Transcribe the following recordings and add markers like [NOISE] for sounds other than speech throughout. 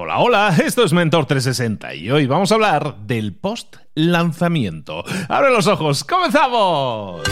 Hola, hola, esto es Mentor 360 y hoy vamos a hablar del post lanzamiento. ¡Abre los ojos! ¡Comenzamos!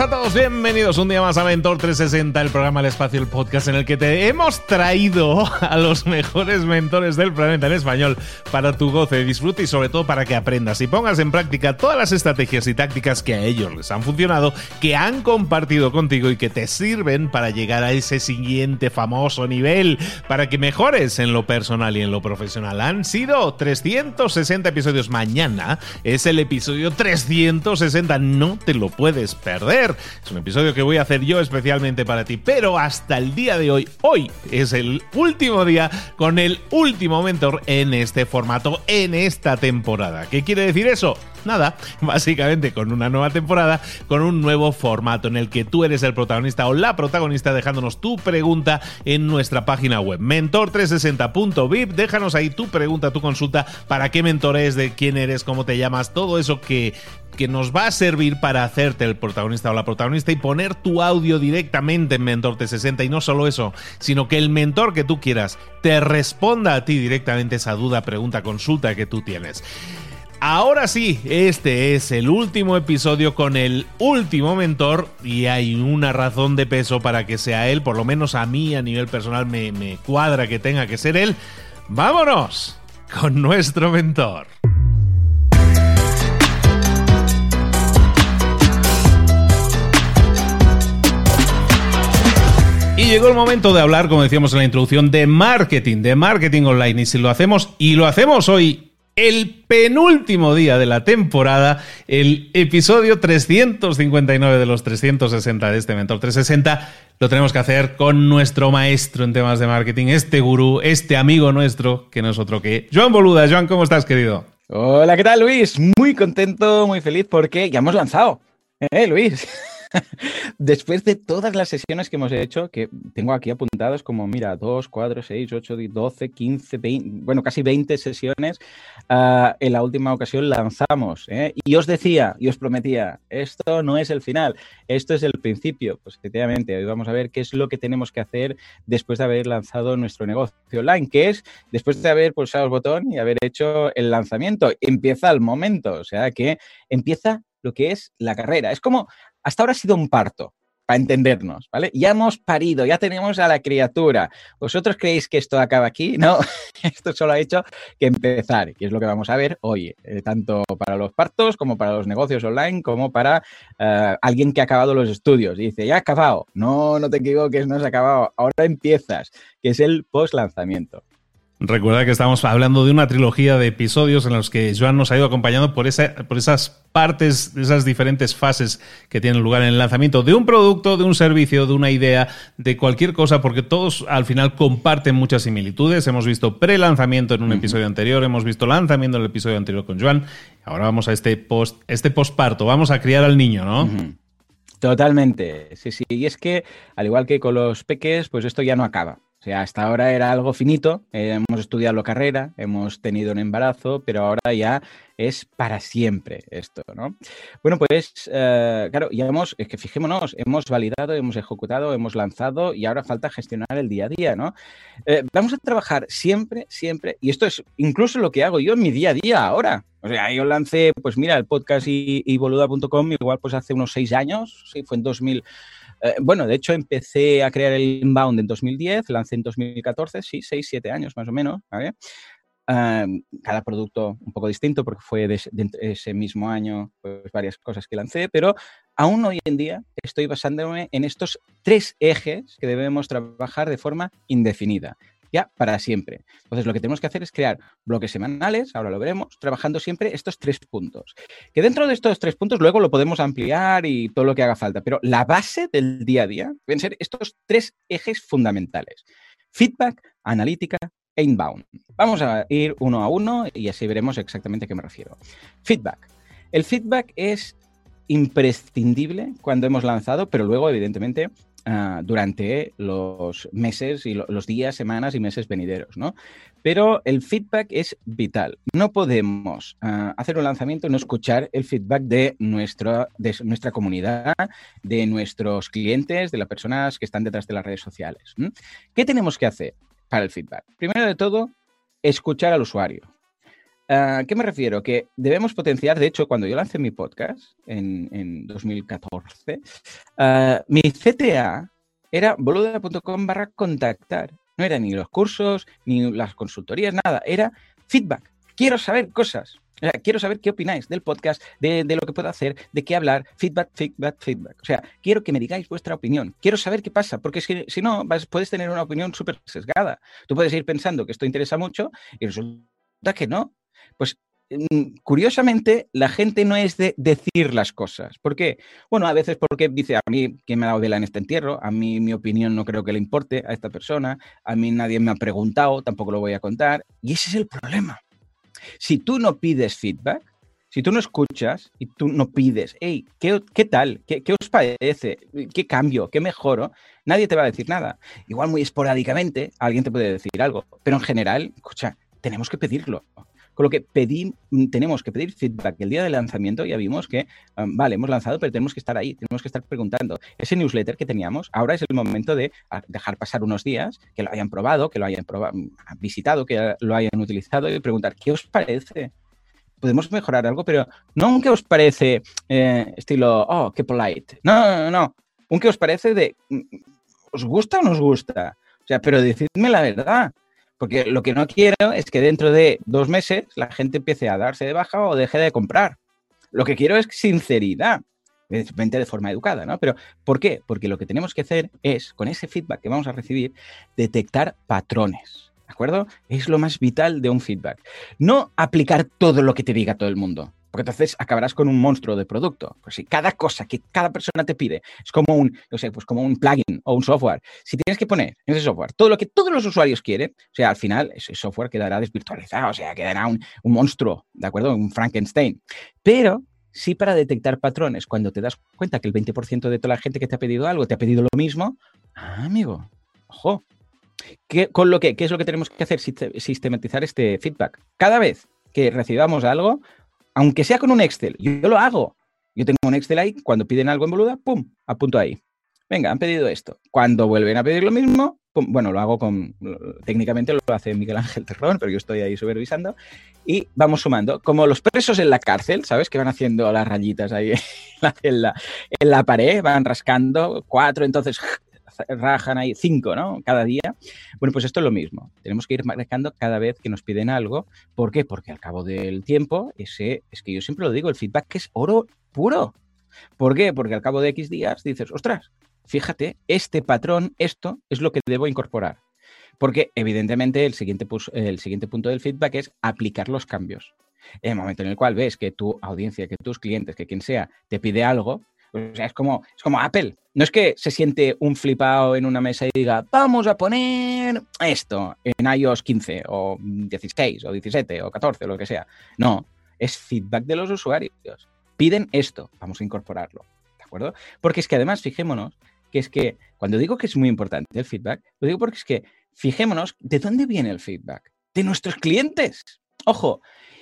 A todos, bienvenidos un día más a Mentor 360, el programa El Espacio, el podcast en el que te hemos traído a los mejores mentores del planeta en español para tu goce, disfrute y sobre todo para que aprendas y pongas en práctica todas las estrategias y tácticas que a ellos les han funcionado, que han compartido contigo y que te sirven para llegar a ese siguiente famoso nivel, para que mejores en lo personal y en lo profesional. Han sido 360 episodios. Mañana es el episodio 360, no te lo puedes perder. Es un episodio que voy a hacer yo especialmente para ti, pero hasta el día de hoy, hoy es el último día con el último mentor en este formato, en esta temporada. ¿Qué quiere decir eso? Nada, [LAUGHS] básicamente con una nueva temporada, con un nuevo formato en el que tú eres el protagonista o la protagonista dejándonos tu pregunta en nuestra página web mentor360.vip. Déjanos ahí tu pregunta, tu consulta, para qué mentor es, de quién eres, cómo te llamas, todo eso que que nos va a servir para hacerte el protagonista o la protagonista y poner tu audio directamente en Mentor T60 y no solo eso, sino que el mentor que tú quieras te responda a ti directamente esa duda, pregunta, consulta que tú tienes. Ahora sí, este es el último episodio con el último mentor y hay una razón de peso para que sea él, por lo menos a mí a nivel personal me, cuadra que tenga que ser él. Vámonos con nuestro mentor. Llegó el momento de hablar, como decíamos en la introducción, de marketing, de marketing online. Y si lo hacemos, y lo hacemos hoy, el penúltimo día de la temporada, el episodio 359 de los 360 de este Mentor 360, lo tenemos que hacer con nuestro maestro en temas de marketing, este gurú, este amigo nuestro, que no es otro que Joan Boluda. Joan, ¿cómo estás, querido? Hola, ¿qué tal, Luis? Muy contento, muy feliz porque ya hemos lanzado. ¿Eh, Luis? [LAUGHS] Después de todas las sesiones que hemos hecho, que tengo aquí apuntados como, mira, 2, 4, 6, 8, 12, 15, 20, bueno, casi 20 sesiones, uh, en la última ocasión lanzamos. ¿eh? Y os decía, y os prometía, esto no es el final, esto es el principio. Pues efectivamente, hoy vamos a ver qué es lo que tenemos que hacer después de haber lanzado nuestro negocio online, que es después de haber pulsado el botón y haber hecho el lanzamiento. Empieza el momento, o sea que empieza lo que es la carrera. Es como hasta ahora ha sido un parto, para entendernos, ¿vale? Ya hemos parido, ya tenemos a la criatura. ¿Vosotros creéis que esto acaba aquí? [LAUGHS] No, esto solo ha hecho que empezar, y es lo que vamos a ver hoy, eh, tanto para los partos como para los negocios online, como para eh, alguien que ha acabado los estudios y dice, ya ha acabado. No, no te equivoques, no has acabado, ahora empiezas, que es el post lanzamiento. Recuerda que estamos hablando de una trilogía de episodios en los que Joan nos ha ido acompañando por, por esas partes, esas diferentes fases que tienen lugar en el lanzamiento de un producto, de un servicio, de una idea, de cualquier cosa, porque todos al final comparten muchas similitudes. Hemos visto pre-lanzamiento en un episodio anterior, hemos visto lanzamiento en el episodio anterior con Joan. Ahora vamos a este post, este postparto, vamos a criar al niño, ¿no? Totalmente, sí, sí. Y es que, al igual que con los peques, pues esto ya no acaba. Sea, hasta ahora era algo finito, eh, hemos estudiado la carrera, hemos tenido un embarazo, pero ahora ya es para siempre esto, ¿no? Bueno, pues, eh, claro, ya hemos, es que fijémonos, hemos validado, hemos ejecutado, hemos lanzado y ahora falta gestionar el día a día, ¿no? Eh, vamos a trabajar siempre, siempre, y esto es incluso lo que hago yo en mi día a día ahora. O sea, yo lancé, pues mira, el podcast y, y boluda.com igual pues hace unos seis años, sí, fue en 2000. Eh, bueno, de hecho empecé a crear el inbound en 2010, lancé en 2014, sí, 6, 7 años más o menos, ¿vale? cada producto un poco distinto porque fue ese mismo año pues varias cosas que lancé, pero aún hoy en día estoy basándome en estos tres ejes que debemos trabajar de forma indefinida ya para siempre. Entonces, lo que tenemos que hacer es crear bloques semanales, ahora lo veremos, trabajando siempre estos tres puntos. Que dentro de estos tres puntos luego lo podemos ampliar y todo lo que haga falta, pero la base del día a día deben ser estos tres ejes fundamentales. Feedback, analítica e inbound. Vamos a ir uno a uno y así veremos exactamente a qué me refiero. Feedback. El feedback es imprescindible cuando hemos lanzado, pero luego, evidentemente, ah, durante los meses y los días, semanas y meses venideros, ¿no? Pero el feedback es vital. No podemos ah, hacer un lanzamiento y no escuchar el feedback de de nuestra comunidad, de nuestros clientes, de las personas que están detrás de las redes sociales. ¿Qué tenemos que hacer para el feedback? Primero de todo, escuchar al usuario. ¿A qué me refiero? Que debemos potenciar, de hecho, cuando yo lancé mi podcast en, 2014, ah, mi CTA era boluda.com barra contactar. No era ni los cursos, ni las consultorías, nada. Era feedback. Quiero saber cosas. quiero saber qué opináis del podcast, de, lo que puedo hacer, de qué hablar. Feedback, feedback, feedback. O sea, quiero que me digáis vuestra opinión. Quiero saber qué pasa, porque si no, puedes tener una opinión súper sesgada. Tú puedes ir pensando que esto interesa mucho y resulta que no. Pues mm, curiosamente, la gente no es de decir las cosas. ¿Por qué? Bueno, a veces porque dice, a mí, ¿quién me ha dado vela en este entierro? A mí mi opinión no creo que le importe a esta persona. A mí nadie me ha preguntado, tampoco lo voy a contar. Y ese es el problema. Si tú no pides feedback, si tú no escuchas y tú no pides, hey, ¿qué, tal? ¿Qué, ¿Qué, os parece? ¿Qué cambio? ¿Qué mejoro? Nadie te va a decir nada. Igual muy esporádicamente alguien te puede decir algo, pero en general, escucha, tenemos que pedirlo. Con lo que mm, tenemos que pedir feedback. El día del lanzamiento ya vimos que, vale, hemos lanzado, pero tenemos que estar ahí, tenemos que estar preguntando. Ese newsletter que teníamos, ahora es el momento de dejar pasar unos días, que lo hayan probado, que lo hayan mm, visitado, que lo hayan utilizado y preguntar, ¿qué os parece? podemos mejorar algo, pero no un que os parece eh, estilo, oh, qué polite. No, no, no, no. Un que os parece de, mm, ¿os gusta o no os gusta? O sea, pero decidme la verdad. Porque lo que no quiero es que dentro de dos meses la gente empiece a darse de baja o deje de comprar. Lo que quiero es sinceridad, evidentemente de forma educada, ¿no? Pero ¿por qué? Porque lo que tenemos que hacer es, con ese feedback que vamos a recibir, detectar patrones. ¿De acuerdo? Es lo más vital de un feedback. No aplicar todo lo que te diga todo el mundo. Porque entonces acabarás con un monstruo de producto. Pues si cada cosa que cada persona te pide es como un, no sé, pues como un plugin o un software. Si tienes que poner en ese software todo lo que todos los usuarios quieren, o sea, al final ese software quedará desvirtualizado, o sea, quedará un, un monstruo, ¿de acuerdo? Un Frankenstein. Pero sí para detectar patrones, cuando te das cuenta que el 20% de toda la gente que te ha pedido algo te ha pedido lo mismo, ah, amigo, ojo. ¿Qué, con lo que, ¿Qué es lo que tenemos que hacer? Sistematizar este feedback. Cada vez que recibamos algo, aunque sea con un Excel, yo, lo hago. Yo tengo un Excel ahí, cuando piden algo en boluda, pum, apunto ahí. Venga, han pedido esto. Cuando vuelven a pedir lo mismo, bueno, lo hago con, técnicamente lo hace Miguel Ángel Terrón, pero yo estoy ahí supervisando, y vamos sumando, como los presos en la cárcel, ¿sabes? Que van haciendo las rayitas ahí [LAUGHS] en la, en la pared, van rascando, cuatro, entonces rajan ahí cinco, ¿no? Cada día. Bueno, pues esto es lo mismo. Tenemos que ir marcando cada vez que nos piden algo. ¿Por qué? Porque al cabo del tiempo, ese, es que yo siempre lo digo, el feedback es oro puro. ¿Por qué? Porque al cabo de X días dices, ostras, fíjate, este patrón, esto es lo que debo incorporar. Porque evidentemente el siguiente, el siguiente punto del feedback es aplicar los cambios. En el momento en el cual ves que tu audiencia, que tus clientes, que quien sea, te pide algo, o sea, es como, es como Apple. No es que se siente un flipado en una mesa y diga, vamos a poner esto en iOS 15 o 16 o 17 o 14 o lo que sea. No, es feedback de los usuarios. Piden esto, vamos a incorporarlo. ¿De acuerdo? Porque es que además, fijémonos, que es que cuando digo que es muy importante el feedback, lo digo porque es que fijémonos de dónde viene el feedback. De nuestros clientes. Ojo,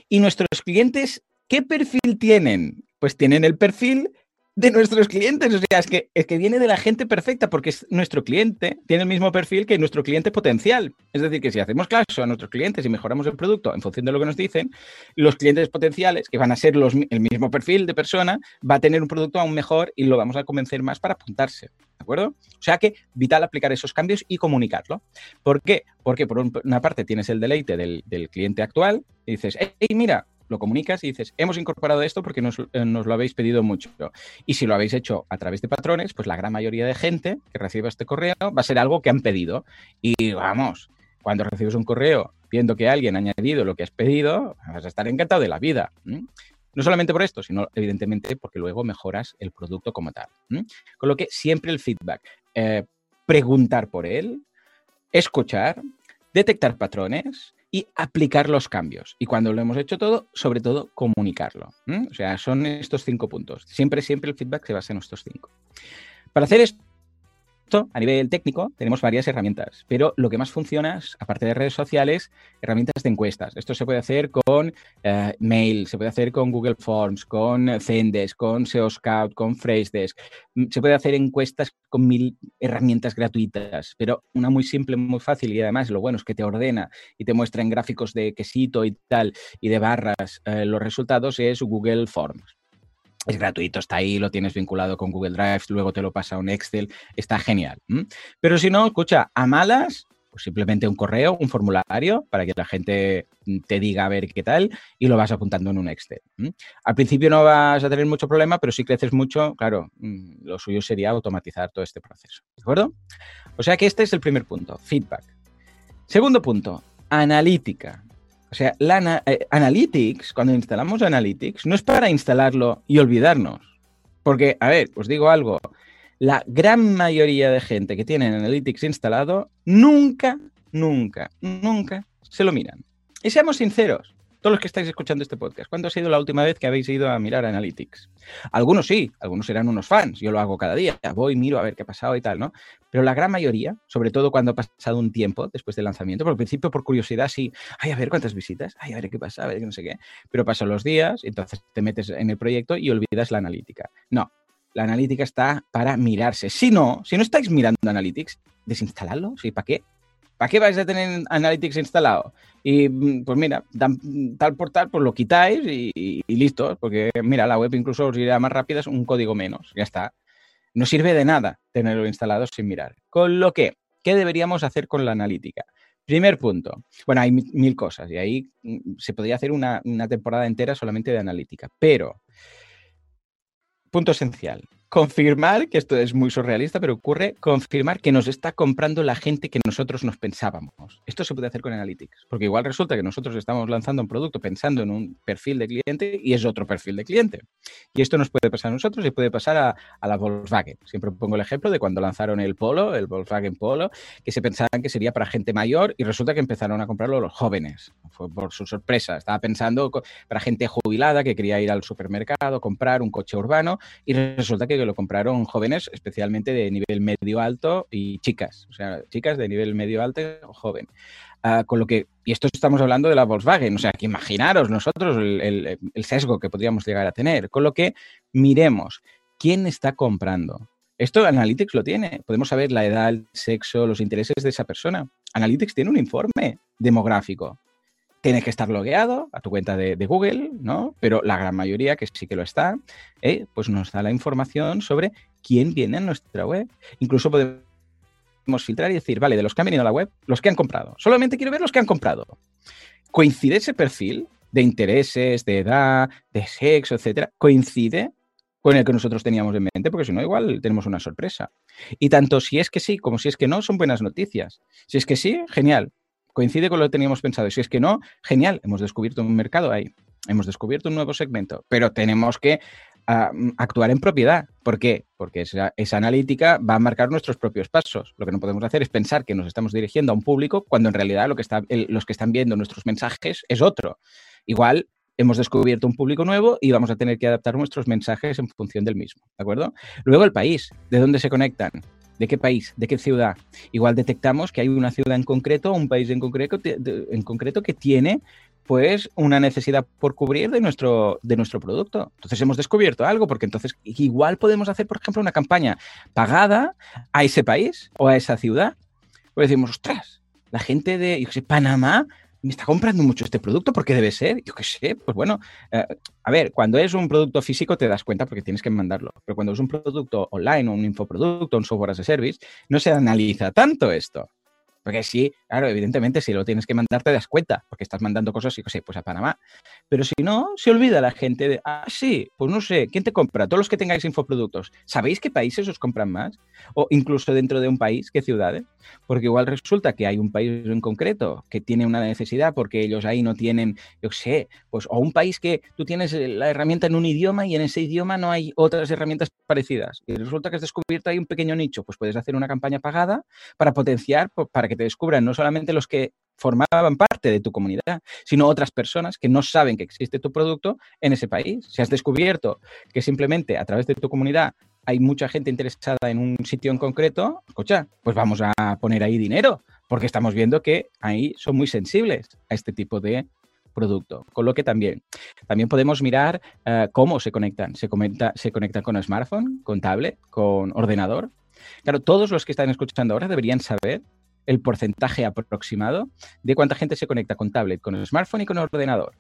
y nuestros clientes, ¿qué perfil tienen? Pues tienen el perfil de nuestros clientes. O sea, es que, es que viene de la gente perfecta porque es nuestro cliente, tiene el mismo perfil que nuestro cliente potencial. Es decir, que si hacemos caso a nuestros clientes y mejoramos el producto en función de lo que nos dicen, los clientes potenciales, que van a ser los, el mismo perfil de persona, va a tener un producto aún mejor y lo vamos a convencer más para apuntarse. ¿De acuerdo? O sea que vital aplicar esos cambios y comunicarlo. ¿Por qué? Porque por una parte tienes el deleite del, del cliente actual y dices, hey, mira, lo comunicas y dices, hemos incorporado esto porque eh, nos, lo habéis pedido mucho. Y si lo habéis hecho a través de patrones, pues la gran mayoría de gente que reciba este correo va a ser algo que han pedido. Y vamos, cuando recibes un correo viendo que alguien ha añadido lo que has pedido, vas a estar encantado de la vida. No solamente por esto, sino evidentemente porque luego mejoras el producto como tal. Con lo que siempre el feedback, eh, preguntar por él, escuchar, detectar patrones y aplicar los cambios. Y cuando lo hemos hecho todo, sobre todo comunicarlo. O sea, son estos cinco puntos. Siempre, siempre el feedback se basa en estos cinco. Para hacer esto, esto, a nivel técnico, tenemos varias herramientas, pero lo que más funciona, es, aparte de redes sociales, herramientas de encuestas. Esto se puede hacer con eh, mail, se puede hacer con Google Forms, con Zendesk, con SEO Scout, con Phrasedesk. Mm, se puede hacer encuestas con mil herramientas gratuitas, pero una muy simple, muy fácil y además lo bueno es que te ordena y te muestra en gráficos de quesito y tal y de barras eh, los resultados es Google Forms es gratuito, está ahí, lo tienes vinculado con Google Drive, luego te lo pasa a un Excel, está genial. Pero si no, escucha, a malas, pues simplemente un correo, un formulario para que la gente te diga a ver qué tal y lo vas apuntando en un Excel. Al principio no vas a tener mucho problema, pero si creces mucho, claro, mm, lo suyo sería automatizar todo este proceso. ¿De acuerdo? O sea que este es el primer punto, feedback. Segundo punto, analítica. O sea, eh, Analytics, cuando instalamos Analytics, no es para instalarlo y olvidarnos. Porque, a ver, os digo algo, la gran mayoría de gente que tiene Analytics instalado nunca, nunca, nunca se lo miran. Y seamos sinceros, todos los que estáis escuchando este podcast, ¿cuándo ha sido la última vez que habéis ido a mirar Analytics? Algunos sí, algunos serán unos fans, yo lo hago cada día, voy, miro a ver qué ha pasado y tal, ¿no? Pero la gran mayoría, sobre todo cuando ha pasado un tiempo después del lanzamiento, por principio por curiosidad sí, ay, a ver cuántas visitas, ay, a ver qué pasa, a ver qué no sé qué, pero pasan los días, entonces te metes en el proyecto y olvidas la analítica. No, la analítica está para mirarse. Si no, si no estáis mirando Analytics, desinstaladlo, ¿sí? ¿Para qué? ¿Para qué vais a tener Analytics instalado? Y mm, pues mira, tal por tal, pues lo quitáis y, listo, porque mira, la web incluso os irá más rápida, es un código menos, ya está. No sirve de nada tenerlo instalado sin mirar. Con lo que, ¿qué deberíamos hacer con la analítica? Primer punto. Bueno, hay mil cosas y ahí mm, se podría hacer una, una temporada entera solamente de analítica, pero punto esencial confirmar, que esto es muy surrealista, pero ocurre, confirmar que nos está comprando la gente que nosotros nos pensábamos. Esto se puede hacer con Analytics, porque igual resulta que nosotros estamos lanzando un producto pensando en un perfil de cliente y es otro perfil de cliente. Y esto nos puede pasar a nosotros y puede pasar a, la Volkswagen. Siempre pongo el ejemplo de cuando lanzaron el Polo, el Volkswagen Polo, que se pensaban que sería para gente mayor y resulta que empezaron a comprarlo los jóvenes. Fue por su sorpresa. Estaba pensando para gente jubilada que quería ir al supermercado, comprar un coche urbano y resulta que que lo compraron jóvenes, especialmente de nivel medio alto y chicas, o sea, chicas de nivel medio alto o joven. Ah, con lo que, y esto estamos hablando de la Volkswagen, o sea, que imaginaros nosotros el, sesgo que podríamos llegar a tener. Con lo que miremos quién está comprando. Esto Analytics lo tiene. Podemos saber la edad, el sexo, los intereses de esa persona. Analytics tiene un informe demográfico tienes que estar logueado a tu cuenta de, Google, ¿no? Pero la gran mayoría, que sí que lo está, eh, pues nos da la información sobre quién viene a nuestra web. Incluso podemos filtrar y decir, vale, de los que han venido a la web, los que han comprado. Solamente quiero ver los que han comprado. ¿Coincide ese perfil de intereses, de edad, de sexo, etcétera? ¿Coincide con el que nosotros teníamos en mente? Porque si no, igual tenemos una sorpresa. Y tanto si es que sí como si es que no, son buenas noticias. Si es que sí, genial coincide con lo que teníamos pensado. Si es que no, genial, hemos descubierto un mercado ahí, hemos descubierto un nuevo segmento, pero tenemos que ah, actuar en propiedad. ¿Por qué? Porque esa, analítica va a marcar nuestros propios pasos. Lo que no podemos hacer es pensar que nos estamos dirigiendo a un público cuando en realidad lo que los que están viendo nuestros mensajes es otro. Igual hemos descubierto un público nuevo y vamos a tener que adaptar nuestros mensajes en función del mismo, ¿de acuerdo? Luego el país, ¿de dónde se conectan? ¿De qué país? ¿De qué ciudad? Igual detectamos que hay una ciudad en concreto, un país en concreto, en concreto que tiene pues una necesidad por cubrir de nuestro, de nuestro producto. Entonces hemos descubierto algo, porque entonces igual podemos hacer, por ejemplo, una campaña pagada a ese país o a esa ciudad. O decimos, ostras, la gente de Panamá me está comprando mucho este producto, ¿por qué debe ser? Yo qué sé, pues bueno, eh, a ver, cuando es un producto físico te das cuenta porque tienes que mandarlo, pero cuando es un producto online un infoproducto, un software as a service, no se analiza tanto esto. Porque sí, claro, evidentemente si lo tienes que mandar te das cuenta, porque estás mandando cosas, y sé, pues a Panamá. Pero si no, se olvida la gente de, ah, sí, pues no sé, ¿quién te compra? Todos los que tengáis infoproductos, ¿sabéis qué países os compran más? O incluso dentro de un país, ¿qué ciudades? Porque igual resulta que hay un país en concreto que tiene una necesidad porque ellos ahí no tienen, yo sé, pues o un país que tú tienes la herramienta en un idioma y en ese idioma no hay otras herramientas parecidas. Y resulta que has descubierto ahí un pequeño nicho, pues puedes hacer una campaña pagada para potenciar, pues, para que te descubran no solamente los que formaban parte de tu comunidad, sino otras personas que no saben que existe tu producto en ese país. Si has descubierto que simplemente a través de tu comunidad hay mucha gente interesada en un sitio en concreto, escucha, pues vamos a poner ahí dinero, porque estamos viendo que ahí son muy sensibles a este tipo de producto. Con lo que también, también podemos mirar uh, cómo se conectan. Se, se conectan con smartphone, con tablet, con ordenador. Claro, todos los que están escuchando ahora deberían saber el porcentaje aproximado de cuánta gente se conecta con tablet, con el smartphone y con el ordenador.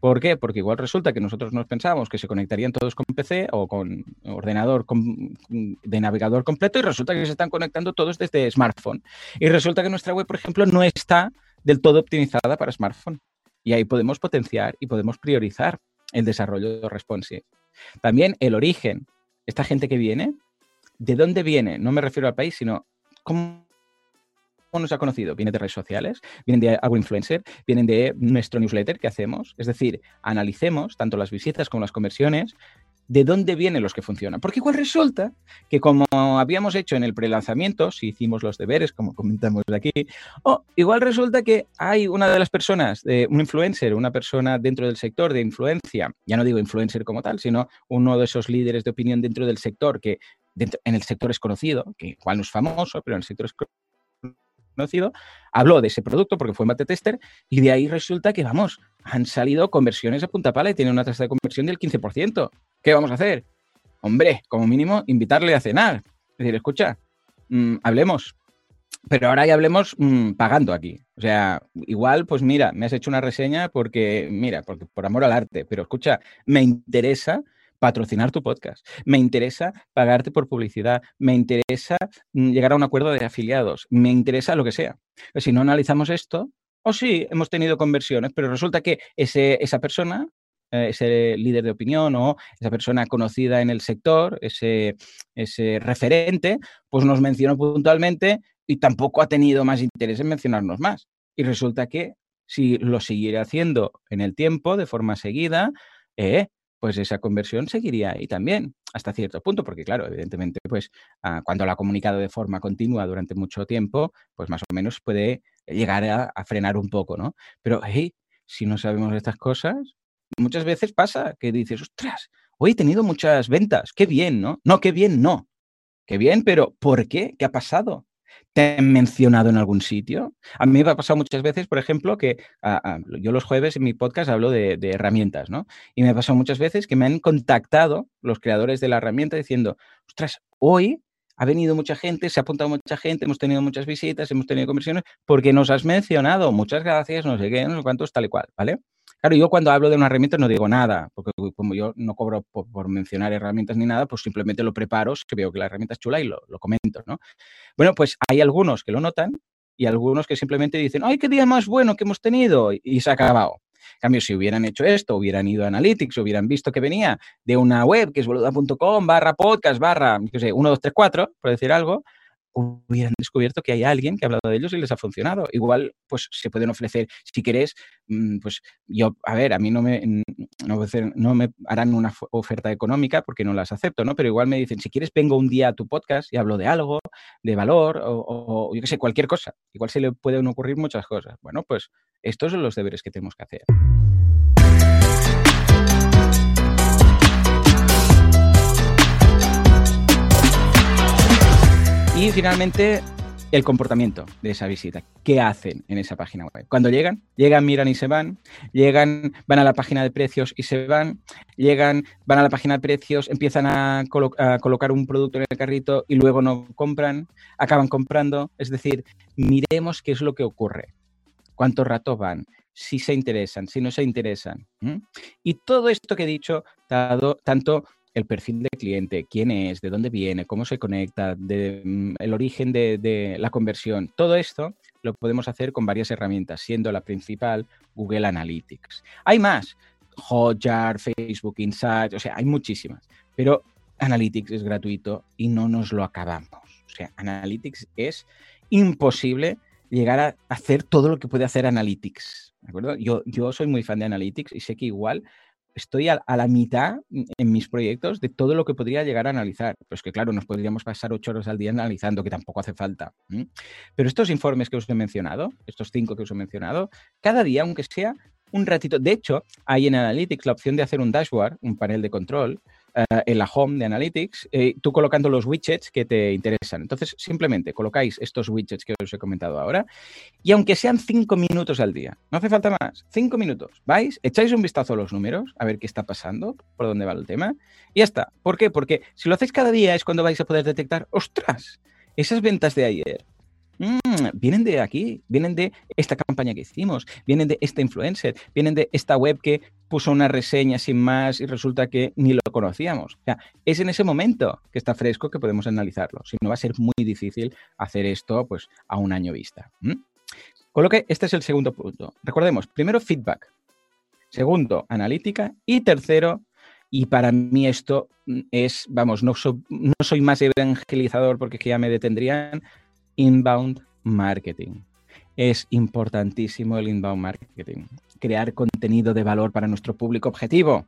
¿Por qué? Porque igual resulta que nosotros nos pensábamos que se conectarían todos con PC o con ordenador con, de navegador completo y resulta que se están conectando todos desde smartphone. Y resulta que nuestra web, por ejemplo, no está del todo optimizada para smartphone. Y ahí podemos potenciar y podemos priorizar el desarrollo responsive. También el origen. Esta gente que viene, ¿de dónde viene? No me refiero al país, sino cómo nos ha conocido? ¿Viene de redes sociales? ¿Vienen de algún influencer? ¿Vienen de nuestro newsletter que hacemos? Es decir, analicemos tanto las visitas como las conversiones de dónde vienen los que funcionan. Porque igual resulta que como habíamos hecho en el prelanzamiento, si hicimos los deberes, como comentamos aquí, o igual resulta que hay una de las personas, de un influencer, una persona dentro del sector de influencia, ya no digo influencer como tal, sino uno de esos líderes de opinión dentro del sector que en el sector es conocido, que igual no es famoso, pero en el sector es conocido, habló de ese producto porque fue mate tester y de ahí resulta que, vamos, han salido conversiones a punta pala y tienen una tasa de conversión del 15%. ¿Qué vamos a hacer? Hombre, como mínimo, invitarle a cenar. Es decir, escucha, mmm, hablemos. Pero ahora ya hablemos mmm, pagando aquí. O sea, igual, pues mira, me has hecho una reseña porque, mira, porque, por amor al arte, pero escucha, me interesa patrocinar tu podcast, me interesa pagarte por publicidad, me interesa mm, llegar a un acuerdo de afiliados, me interesa lo que sea. Si no analizamos esto, o oh, sí, hemos tenido conversiones, pero resulta que ese, esa persona eh, ese líder de opinión o esa persona conocida en el sector, ese, ese referente, pues nos mencionó puntualmente y tampoco ha tenido más interés en mencionarnos más. Y resulta que si lo siguiera haciendo en el tiempo, de forma seguida, eh, pues esa conversión seguiría ahí también, hasta cierto punto, porque claro, evidentemente, pues ah, cuando la ha comunicado de forma continua durante mucho tiempo, pues más o menos puede llegar a, a frenar un poco, ¿no? Pero, hey, si no sabemos estas cosas, muchas veces pasa que dices, ostras, hoy he tenido muchas ventas, qué bien, ¿no? No, qué bien, no. Qué bien, pero ¿por qué? ¿Qué ha pasado? ¿Te han mencionado en algún sitio? A mí me ha pasado muchas veces, por ejemplo, que a, a, yo los jueves en mi podcast hablo de, de, herramientas, ¿no? Y me ha pasado muchas veces que me han contactado los creadores de la herramienta diciendo, ostras, hoy ha venido mucha gente, se ha apuntado mucha gente, hemos tenido muchas visitas, hemos tenido conversiones, porque nos has mencionado, muchas gracias, no sé qué, no sé cuántos, tal y cual, ¿vale? Claro, yo cuando hablo de una herramienta no digo nada, porque como yo no cobro por, mencionar herramientas ni nada, pues simplemente lo preparo, que veo que la herramienta es chula y lo, lo, comento, ¿no? Bueno, pues hay algunos que lo notan y algunos que simplemente dicen, ¡ay, qué día más bueno que hemos tenido! Y se ha acabado. En cambio, si hubieran hecho esto, hubieran ido a Analytics, hubieran visto que venía de una web que es boluda.com barra podcast barra, no sé, 1, 2, 3, 4, por decir algo, hubieran descubierto que hay alguien que ha hablado de ellos y les ha funcionado. Igual, pues se pueden ofrecer, si quieres, mm, pues yo, a ver, a mí no me, no, no me harán una oferta económica porque no las acepto, ¿no? Pero igual me dicen, si quieres, vengo un día a tu podcast y hablo de algo, de valor o, o yo qué sé, cualquier cosa. Igual se le pueden ocurrir muchas cosas. Bueno, pues estos son los deberes que tenemos que hacer. Y finalmente, el comportamiento de esa visita. ¿Qué hacen en esa página web? Cuando llegan, llegan, miran y se van, llegan, van a la página de precios y se van, llegan, van a la página de precios, empiezan a, a colocar un producto en el carrito y luego no compran, acaban comprando. Es decir, miremos qué es lo que ocurre, cuánto rato van, si se interesan, si no se interesan. Y todo esto que he dicho, dado tanto el perfil del cliente, quién es, de dónde viene, cómo se conecta, mm, el origen de, de, la conversión. Todo esto lo podemos hacer con varias herramientas, siendo la principal Google Analytics. Hay más, Hotjar, Facebook Insights, o sea, hay muchísimas, pero Analytics es gratuito y no nos lo acabamos. O sea, Analytics es imposible llegar a hacer todo lo que puede hacer Analytics. ¿De acuerdo? Yo, yo soy muy fan de Analytics y sé que igual estoy a, la mitad en mis proyectos de todo lo que podría llegar a analizar. Pues que claro, nos podríamos pasar ocho horas al día analizando, que tampoco hace falta. Pero estos informes que os he mencionado, estos cinco que os he mencionado, cada día, aunque sea un ratito, de hecho, hay en Analytics la opción de hacer un dashboard, un panel de control, eh, en la home de Analytics, eh, tú colocando los widgets que te interesan. Entonces, simplemente colocáis estos widgets que os he comentado ahora y aunque sean cinco minutos al día, no hace falta más, cinco minutos, vais, echáis un vistazo a los números, a ver qué está pasando, por dónde va el tema y ya está. ¿Por qué? Porque si lo hacéis cada día es cuando vais a poder detectar, ostras, esas ventas de ayer Mm, vienen de aquí, vienen de esta campaña que hicimos, vienen de esta influencer, vienen de esta web que puso una reseña sin más y resulta que ni lo conocíamos. O sea, es en ese momento que está fresco que podemos analizarlo. Si no, va a ser muy difícil hacer esto pues, a un año vista. Con lo que este es el segundo punto. Recordemos, primero, feedback. Segundo, analítica. Y tercero, y para mí esto es, vamos, no, no soy más evangelizador porque ya me detendrían, Inbound marketing. Es importantísimo el inbound marketing. Crear contenido de valor para nuestro público objetivo.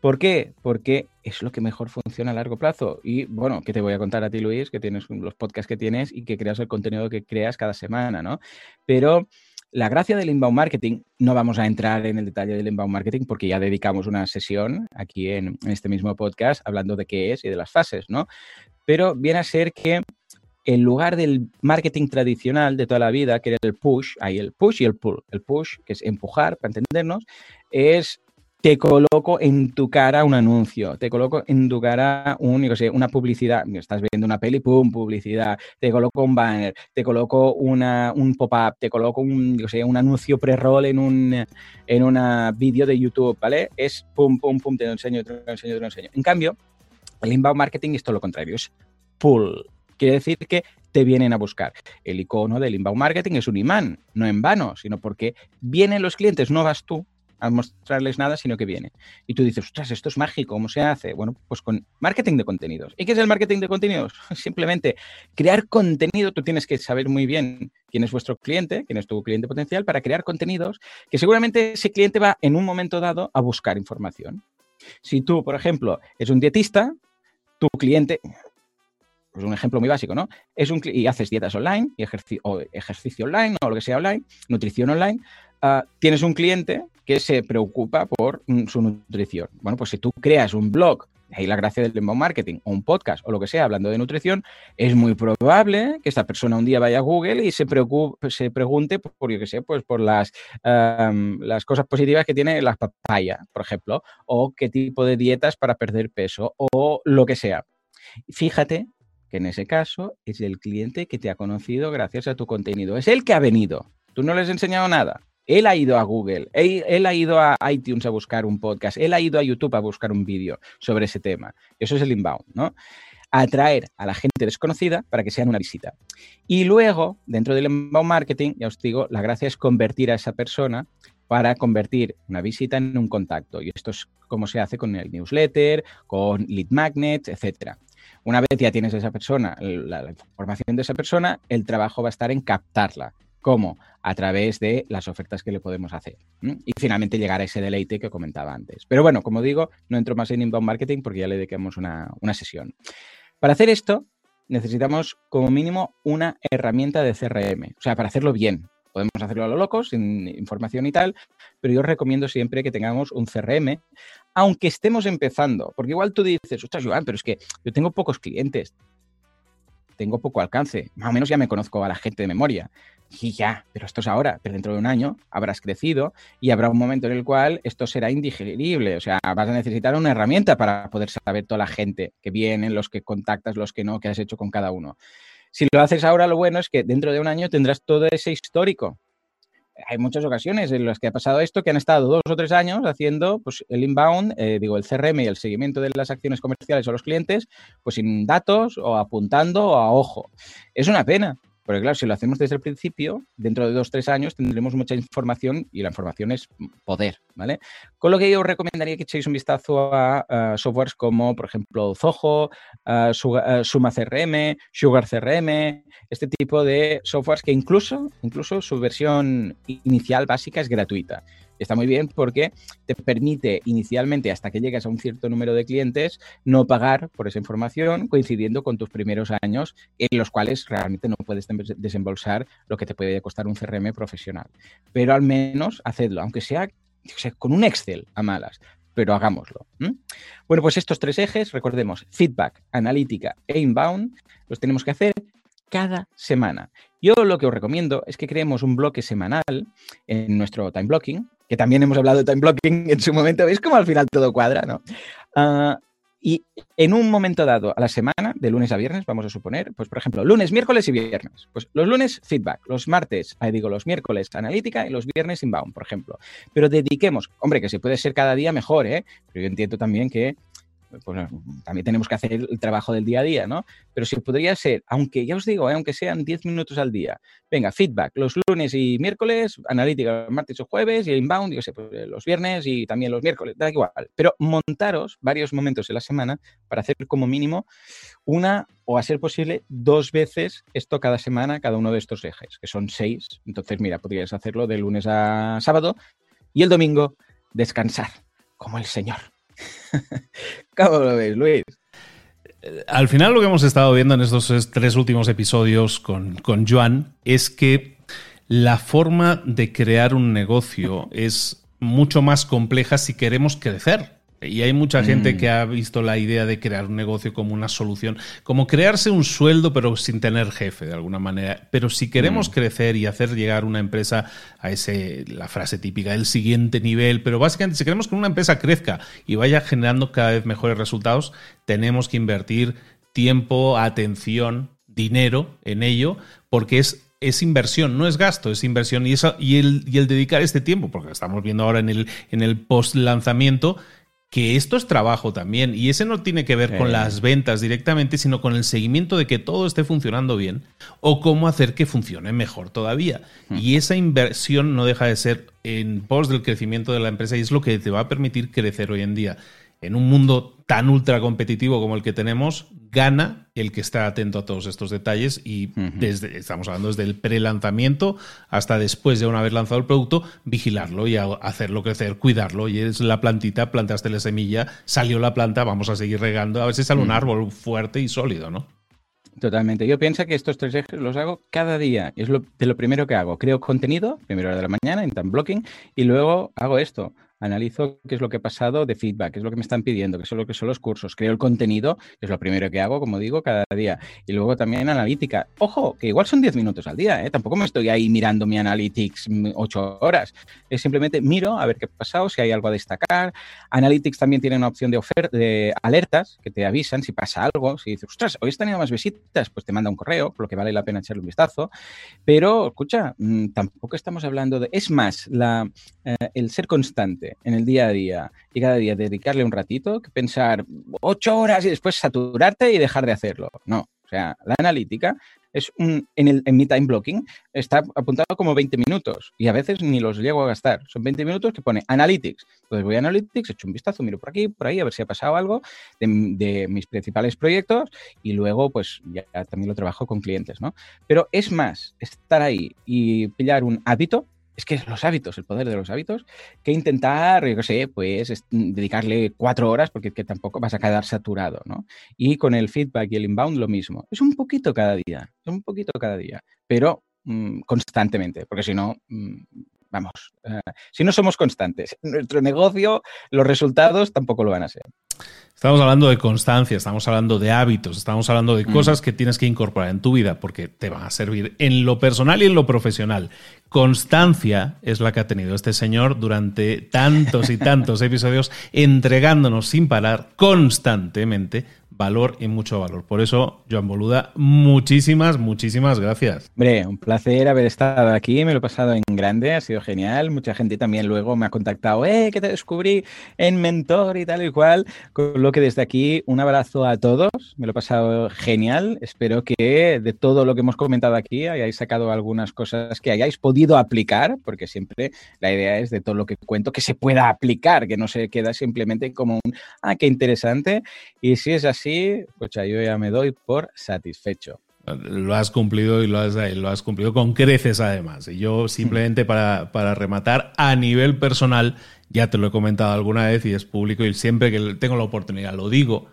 ¿Por qué? Porque es lo que mejor funciona a largo plazo. Y bueno, ¿qué te voy a contar a ti, Luis? Que tienes los podcasts que tienes y que creas el contenido que creas cada semana, ¿no? Pero la gracia del inbound marketing, no vamos a entrar en el detalle del inbound marketing porque ya dedicamos una sesión aquí en, en este mismo podcast hablando de qué es y de las fases, ¿no? Pero viene a ser que en lugar del marketing tradicional de toda la vida, que era el push, hay el push y el pull. El push, que es empujar, para entendernos, es te coloco en tu cara un anuncio, te coloco en tu cara un, sé, una publicidad, estás viendo una peli, pum, publicidad, te coloco un banner, te coloco una, un pop-up, te coloco un, sé, un anuncio pre-roll en un en una vídeo de YouTube, ¿vale? Es pum, pum, pum, te lo enseño, te lo enseño, te lo enseño. En cambio, el inbound marketing es todo lo contrario, es pull, Quiere decir que te vienen a buscar. El icono del inbound marketing es un imán, no en vano, sino porque vienen los clientes, no vas tú a mostrarles nada, sino que viene. Y tú dices, ostras, esto es mágico, ¿cómo se hace? Bueno, pues con marketing de contenidos. ¿Y qué es el marketing de contenidos? [LAUGHS] Simplemente crear contenido, tú tienes que saber muy bien quién es vuestro cliente, quién es tu cliente potencial, para crear contenidos que seguramente ese cliente va en un momento dado a buscar información. Si tú, por ejemplo, es un dietista, tu cliente, pues un ejemplo muy básico, ¿no? Es un, y haces dietas online, y o ejercicio online, o lo que sea online, nutrición online, ah, tienes un cliente que se preocupa por mm, su nutrición. Bueno, pues si tú creas un blog, ahí la gracia del inbound marketing, o un podcast, o lo que sea, hablando de nutrición, es muy probable que esta persona un día vaya a Google y se, preocupe, se pregunte por, yo que sé, pues por las, las cosas positivas que tiene la papaya, por ejemplo, o qué tipo de dietas para perder peso, o lo que sea. Fíjate que en ese caso es el cliente que te ha conocido gracias a tu contenido. Es el que ha venido. Tú no le has enseñado nada. Él ha ido a Google, él, ha ido a iTunes a buscar un podcast, él ha ido a YouTube a buscar un vídeo sobre ese tema. Eso es el inbound, ¿no? Atraer a la gente desconocida para que sean una visita. Y luego, dentro del inbound marketing, ya os digo, la gracia es convertir a esa persona para convertir una visita en un contacto. Y esto es como se hace con el newsletter, con lead magnets, etcétera. Una vez ya tienes esa persona, la, información de esa persona, el trabajo va a estar en captarla. ¿Cómo? A través de las ofertas que le podemos hacer. Y finalmente llegar a ese deleite que comentaba antes. Pero bueno, como digo, no entro más en inbound marketing porque ya le dedicamos una, una sesión. Para hacer esto, necesitamos como mínimo una herramienta de CRM. O sea, para hacerlo bien, podemos hacerlo a lo loco, sin información y tal, pero yo recomiendo siempre que tengamos un CRM, aunque estemos empezando, porque igual tú dices, ostras, Joan, pero es que yo tengo pocos clientes, tengo poco alcance, más o menos ya me conozco a la gente de memoria. Y ya, pero esto es ahora, pero dentro de un año habrás crecido y habrá un momento en el cual esto será indigerible. O sea, vas a necesitar una herramienta para poder saber toda la gente que viene, los que contactas, los que no, que has hecho con cada uno. Si lo haces ahora, lo bueno es que dentro de un año tendrás todo ese histórico. Hay muchas ocasiones en las que ha pasado esto que han estado dos o tres años haciendo pues, el inbound, eh, digo, el CRM y el seguimiento de las acciones comerciales o los clientes, pues sin datos o apuntando o a ojo. Es una pena, porque claro, si lo hacemos desde el principio, dentro de dos, tres años tendremos mucha información y la información es poder, ¿vale? Con lo que yo os recomendaría que echéis un vistazo a, softwares como, por ejemplo, Zoho, Suma CRM, Sugar CRM, este tipo de softwares que incluso, incluso su versión inicial básica es gratuita. Está muy bien porque te permite inicialmente, hasta que llegues a un cierto número de clientes, no pagar por esa información coincidiendo con tus primeros años en los cuales realmente no puedes desembolsar lo que te puede costar un CRM profesional. Pero al menos hacedlo, aunque sea con un Excel a malas. pero hagámoslo. Bueno, pues estos tres ejes, recordemos, feedback, analítica e inbound, los tenemos que hacer cada semana. Yo lo que os recomiendo es que creemos un bloque semanal en nuestro time blocking, que también hemos hablado de time blocking en su momento. ¿Veis cómo al final todo cuadra? ¿no? Ah, y en un momento dado a la semana, de lunes a viernes, vamos a suponer, pues por ejemplo, lunes, miércoles y viernes. Pues los lunes, feedback, los martes, ahí digo, los miércoles, analítica y los viernes, inbound, por ejemplo. Pero dediquemos, hombre, que si puede ser cada día mejor, ¿eh? Pero yo entiendo también que pues, también tenemos que hacer el trabajo del día a día, ¿no? Pero si podría ser, aunque ya os digo, ¿eh? aunque sean 10 minutos al día, venga, feedback los lunes y miércoles, analítica martes o jueves y inbound, yo sé, pues, los viernes y también los miércoles, da igual. Pero montaros varios momentos en la semana para hacer como mínimo una o a ser posible dos veces esto cada semana, cada uno de estos ejes, que son seis. Entonces, mira, podrías hacerlo de lunes a sábado y el domingo descansar, como el Señor. [LAUGHS] ¿Cómo lo ves, Luis? Al final lo que hemos estado viendo en estos tres últimos episodios con, con Joan es que la forma de crear un negocio es mucho más compleja si queremos crecer. Y hay mucha gente mm. que ha visto la idea de crear un negocio como una solución, como crearse un sueldo pero sin tener jefe de alguna manera. Pero si queremos mm. crecer y hacer llegar una empresa a ese, la frase típica, el siguiente nivel, pero básicamente si queremos que una empresa crezca y vaya generando cada vez mejores resultados, tenemos que invertir tiempo, atención, dinero en ello, porque es es inversión, no es gasto, es inversión. Y, eso, y, el, y el dedicar este tiempo, porque estamos viendo ahora en el, en el post lanzamiento, que esto es trabajo también y ese no tiene que ver con las ventas directamente, sino con el seguimiento de que todo esté funcionando bien o cómo hacer que funcione mejor todavía. Hmm. Y esa inversión no deja de ser en pos del crecimiento de la empresa y es lo que te va a permitir crecer hoy en día en un mundo tan ultra competitivo como el que tenemos, gana el que está atento a todos estos detalles y desde, estamos hablando desde el pre-lanzamiento hasta después de una vez lanzado el producto, vigilarlo y hacerlo crecer, cuidarlo. Y es la plantita, plantaste la semilla, salió la planta, vamos a seguir regando, a ver si sale un árbol fuerte y sólido, ¿no? Totalmente. Yo pienso que estos tres ejes los hago cada día. Es lo, de lo primero que hago. Creo contenido, primero hora de la mañana, en time blocking, y luego hago esto analizo qué es lo que ha pasado de feedback, qué es lo que me están pidiendo, qué es lo que son los cursos, creo el contenido, que es lo primero que hago, como digo, cada día. Y luego también analítica. Ojo, que igual son 10 minutos al día, ¿eh? tampoco me estoy ahí mirando mi analytics 8 horas. Es simplemente miro a ver qué ha pasado, si hay algo a destacar. Analytics también tiene una opción de, de alertas que te avisan si pasa algo. Si dices, ostras, hoy has tenido más visitas, pues te manda un correo, por lo que vale la pena echarle un vistazo. Pero, escucha, mm, tampoco estamos hablando de... Es más, eh, el ser constante en el día a día y cada día dedicarle un ratito que pensar ocho horas y después saturarte y dejar de hacerlo. No, o sea, la analítica es un, en, el, en mi time blocking está apuntado como 20 minutos y a veces ni los llego a gastar. Son 20 minutos que pone Analytics. Entonces voy a Analytics, echo un vistazo, miro por aquí, por ahí, a ver si ha pasado algo de, de mis principales proyectos y luego pues ya también lo trabajo con clientes, ¿no? Pero es más estar ahí y pillar un hábito es que los hábitos, el poder de los hábitos, que intentar, yo qué sé, pues dedicarle cuatro horas porque que tampoco vas a quedar saturado, ¿no? Y con el feedback y el inbound lo mismo. Es un poquito cada día, es un poquito cada día, pero mm, constantemente, porque si no, mm, vamos, eh, si no somos constantes, nuestro negocio, los resultados tampoco lo van a ser. Estamos hablando de constancia, estamos hablando de hábitos, estamos hablando de cosas que tienes que incorporar en tu vida porque te van a servir en lo personal y en lo profesional. Constancia es la que ha tenido este señor durante tantos y tantos [LAUGHS] episodios entregándonos sin parar constantemente valor y mucho valor. Por eso, Joan Boluda, muchísimas, muchísimas gracias. Hombre, un placer haber estado aquí, me lo he pasado en grande, ha sido genial. Mucha gente también luego me ha contactado, eh, que te descubrí en Mentor y tal y cual. Con lo que desde aquí, un abrazo a todos, me lo he pasado genial. Espero que de todo lo que hemos comentado aquí hayáis sacado algunas cosas que hayáis podido aplicar, porque siempre la idea es de todo lo que cuento que se pueda aplicar, que no se queda simplemente como un, ah, qué interesante. Y si es así, sí, pues yo ya me doy por satisfecho. Lo has cumplido y lo has, lo has cumplido con creces además. Y yo [LAUGHS] simplemente para, para rematar, a nivel personal, ya te lo he comentado alguna vez y es público y siempre que tengo la oportunidad lo digo.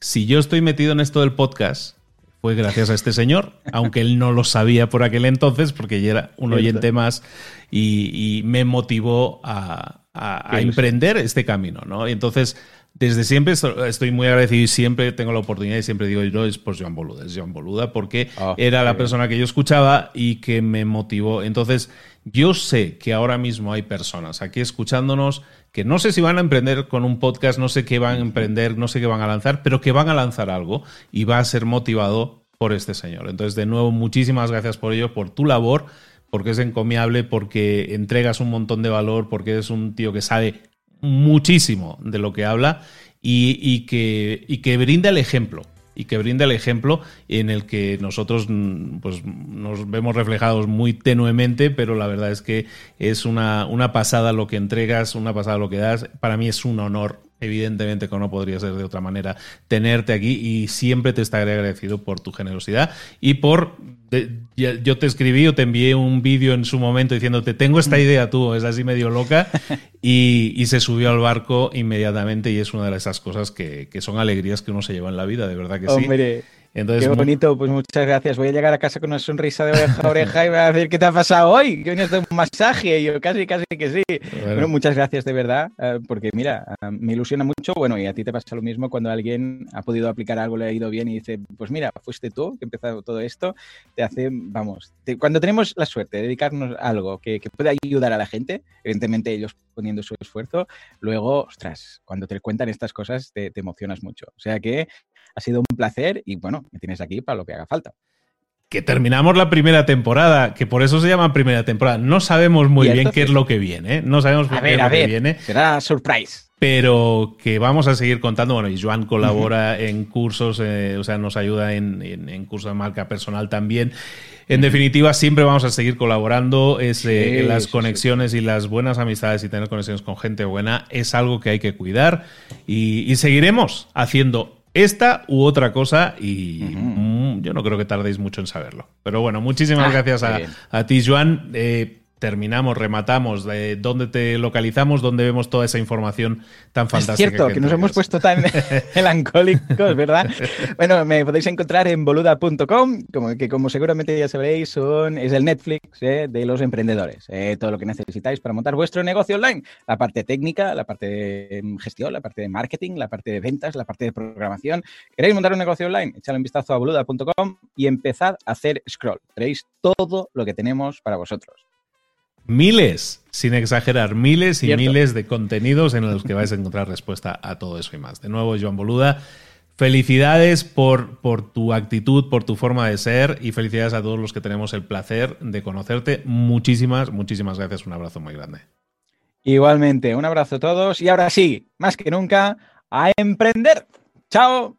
Si yo estoy metido en esto del podcast, fue gracias a este señor, [LAUGHS] aunque él no lo sabía por aquel entonces, porque ya era un oyente más y, y me motivó a, a, emprender este camino, ¿no? Y entonces, desde siempre estoy muy agradecido y siempre tengo la oportunidad y siempre digo, yo es por Joan Boluda, es Joan Boluda, porque oh, era la persona que yo escuchaba y que me motivó. Entonces, yo sé que ahora mismo hay personas aquí escuchándonos que no sé si van a emprender con un podcast, no sé qué van a emprender, no sé qué van a lanzar, pero que van a lanzar algo y va a ser motivado por este señor. Entonces, de nuevo, muchísimas gracias por ello, por tu labor, porque es encomiable, porque entregas un montón de valor, porque eres un tío que sabe muchísimo de lo que habla y, que, y que brinda el ejemplo y que brinda el ejemplo en el que nosotros mm, pues, nos vemos reflejados muy tenuemente, pero la verdad es que es una, una pasada lo que entregas, una pasada lo que das. Para mí es un honor evidentemente que no podría ser de otra manera, tenerte aquí y siempre te estaré agradecido por tu generosidad y por... yo te escribí o te envié un vídeo en su momento diciéndote, tengo esta idea tú, es así medio loca, [LAUGHS] y, se subió al barco inmediatamente y es una de esas cosas que, son alegrías que uno se lleva en la vida, de verdad que sí. Qué bonito, pues muchas gracias. Voy a llegar a casa con una sonrisa de oreja a oreja y voy a decir, ¿qué te ha pasado hoy? Que vienes de un masaje. Y yo casi, casi que sí. Bueno, muchas gracias de verdad, eh, porque mira, eh, me ilusiona mucho. Bueno, y a ti te pasa lo mismo cuando alguien ha podido aplicar algo, le ha ido bien y dice, pues mira, fuiste tú que empezó todo esto. Te hace, vamos, cuando tenemos la suerte de dedicarnos a algo que, que pueda ayudar a la gente, evidentemente ellos poniendo su esfuerzo, luego, ostras, cuando te cuentan estas cosas te, te emocionas mucho. O sea que ha sido un placer y bueno, me tienes aquí para lo que haga falta que terminamos la primera temporada, que por eso se llama primera temporada. No sabemos muy bien qué es lo que viene, ¿eh? No sabemos muy bien qué es lo que viene. Será surprise. Pero que vamos a seguir contando. Bueno, y Joan colabora en cursos, eh, o sea, nos ayuda en, cursos de marca personal también. En definitiva, siempre vamos a seguir colaborando. Es, eh, las conexiones y las buenas amistades y tener conexiones con gente buena es algo que hay que cuidar. y seguiremos haciendo esta u otra cosa y mm, yo no creo que tardéis mucho en saberlo. Pero bueno, muchísimas ah, gracias a, a, ti, Joan. Eh, terminamos, rematamos, de dónde te localizamos, dónde vemos toda esa información tan fantástica. Es cierto, que, nos hemos puesto tan [LAUGHS] melancólicos, ¿verdad? [LAUGHS] bueno, me podéis encontrar en boluda.com, como, que como seguramente ya sabréis, son, es el Netflix ¿eh? de los emprendedores. ¿eh? todo lo que necesitáis para montar vuestro negocio online. La parte técnica, la parte de gestión, la parte de marketing, la parte de ventas, la parte de programación. ¿Queréis montar un negocio online? Echadle un vistazo a boluda.com y empezad a hacer scroll. Veréis todo lo que tenemos para vosotros miles, sin exagerar, miles y miles de contenidos en los que vais a encontrar respuesta a todo eso y más. De nuevo, Joan Boluda, felicidades por, por tu actitud, por tu forma de ser y felicidades a todos los que tenemos el placer de conocerte. Muchísimas, muchísimas gracias. Un abrazo muy grande. Igualmente, un abrazo a todos y ahora sí, más que nunca, a emprender. Chao.